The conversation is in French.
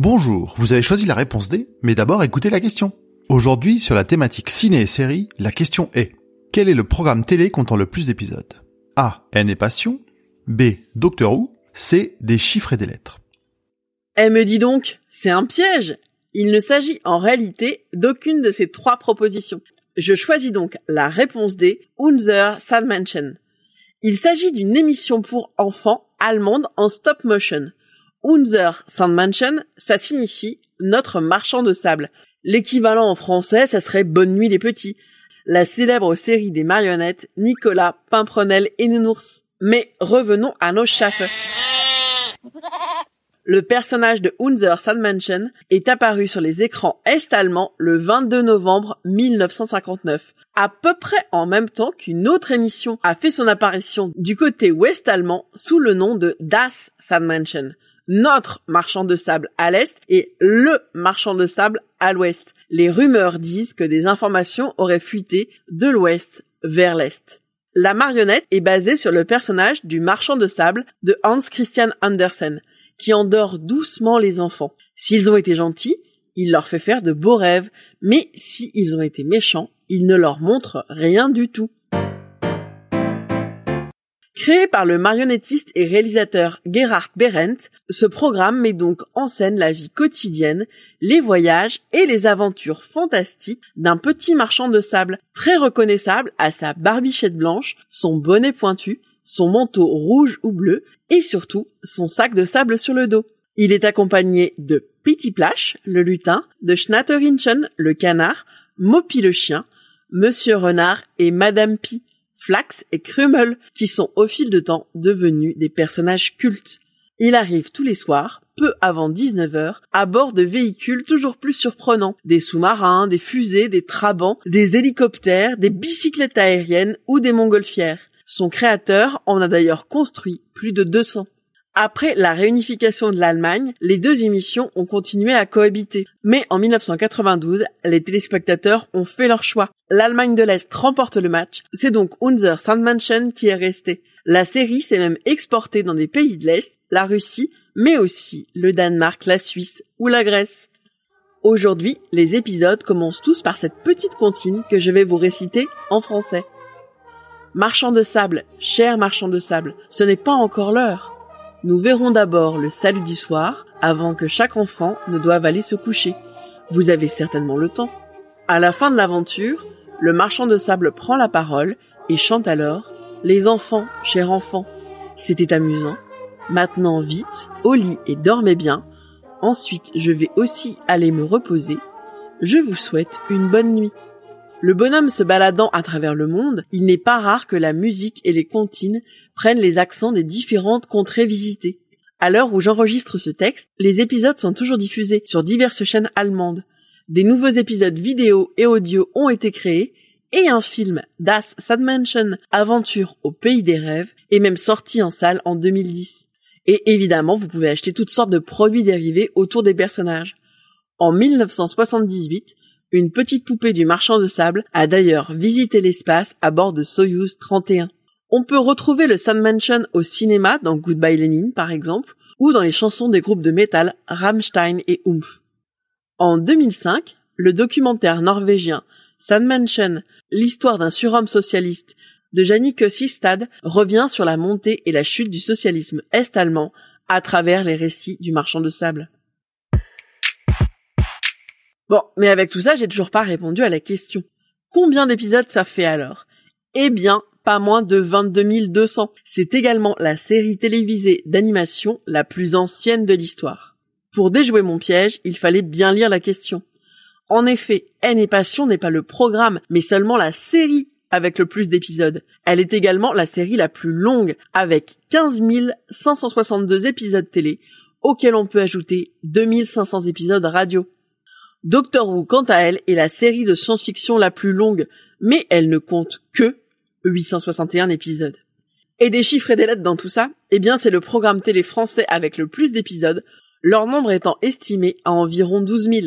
Bonjour, vous avez choisi la réponse D, mais d'abord écoutez la question. Aujourd'hui, sur la thématique ciné et série, la question est quel est le programme télé comptant le plus d'épisodes? A. N et Passion B. Doctor Who C. Des chiffres et des lettres Elle me dit donc, c'est un piège Il ne s'agit en réalité d'aucune de ces trois propositions. Je choisis donc la réponse D, Unser Sandmansion. Il s'agit d'une émission pour enfants allemande en stop motion. Unser Sandmansion, ça signifie notre marchand de sable. L'équivalent en français, ça serait Bonne nuit les petits. La célèbre série des marionnettes Nicolas, Pimprenel et Nounours. Mais revenons à nos chafes. Le personnage de Unser Sandmansion est apparu sur les écrans est-allemands le 22 novembre 1959 à peu près en même temps qu'une autre émission a fait son apparition du côté ouest-allemand sous le nom de Das Sandmansion notre marchand de sable à l'est et le marchand de sable à l'ouest. Les rumeurs disent que des informations auraient fuité de l'ouest vers l'est. La marionnette est basée sur le personnage du marchand de sable de Hans Christian Andersen, qui endort doucement les enfants. S'ils ont été gentils, il leur fait faire de beaux rêves, mais s'ils ont été méchants, il ne leur montre rien du tout. Créé par le marionnettiste et réalisateur Gerhard Berendt, ce programme met donc en scène la vie quotidienne, les voyages et les aventures fantastiques d'un petit marchand de sable très reconnaissable à sa barbichette blanche, son bonnet pointu, son manteau rouge ou bleu et surtout son sac de sable sur le dos. Il est accompagné de Pitty Plash, le lutin, de Schnatterinchen, le canard, Mopi le chien, Monsieur Renard et Madame Pi, Flax et Krummel, qui sont au fil de temps devenus des personnages cultes. Il arrive tous les soirs, peu avant 19h, à bord de véhicules toujours plus surprenants. Des sous-marins, des fusées, des trabants, des hélicoptères, des bicyclettes aériennes ou des montgolfières. Son créateur en a d'ailleurs construit plus de 200. Après la réunification de l'Allemagne, les deux émissions ont continué à cohabiter. Mais en 1992, les téléspectateurs ont fait leur choix. L'Allemagne de l'Est remporte le match, c'est donc Unser Sandmanschen qui est resté. La série s'est même exportée dans des pays de l'Est, la Russie, mais aussi le Danemark, la Suisse ou la Grèce. Aujourd'hui, les épisodes commencent tous par cette petite comptine que je vais vous réciter en français. Marchand de sable, cher marchand de sable, ce n'est pas encore l'heure. Nous verrons d'abord le salut du soir avant que chaque enfant ne doive aller se coucher. Vous avez certainement le temps. À la fin de l'aventure, le marchand de sable prend la parole et chante alors Les enfants, chers enfants, c'était amusant. Maintenant vite, au lit et dormez bien. Ensuite, je vais aussi aller me reposer. Je vous souhaite une bonne nuit. Le bonhomme se baladant à travers le monde, il n'est pas rare que la musique et les comptines prennent les accents des différentes contrées visitées. À l'heure où j'enregistre ce texte, les épisodes sont toujours diffusés sur diverses chaînes allemandes. Des nouveaux épisodes vidéo et audio ont été créés et un film Das Sandmansion Aventure au pays des rêves est même sorti en salle en 2010. Et évidemment, vous pouvez acheter toutes sortes de produits dérivés autour des personnages. En 1978, une petite poupée du marchand de sable a d'ailleurs visité l'espace à bord de Soyuz 31. On peut retrouver le Sandmansion au cinéma dans Goodbye Lenin par exemple, ou dans les chansons des groupes de métal Rammstein et Oomph. En 2005, le documentaire norvégien Sandmansion, l'histoire d'un surhomme socialiste de Jannik Sistad revient sur la montée et la chute du socialisme est-allemand à travers les récits du marchand de sable. Bon, mais avec tout ça, j'ai toujours pas répondu à la question. Combien d'épisodes ça fait alors? Eh bien, pas moins de 22 200. C'est également la série télévisée d'animation la plus ancienne de l'histoire. Pour déjouer mon piège, il fallait bien lire la question. En effet, Haine et Passion n'est pas le programme, mais seulement la série avec le plus d'épisodes. Elle est également la série la plus longue, avec 15 562 épisodes télé, auxquels on peut ajouter 2500 épisodes radio. Doctor Who, quant à elle, est la série de science-fiction la plus longue, mais elle ne compte que 861 épisodes. Et des chiffres et des lettres dans tout ça, eh bien c'est le programme télé français avec le plus d'épisodes, leur nombre étant estimé à environ 12 000.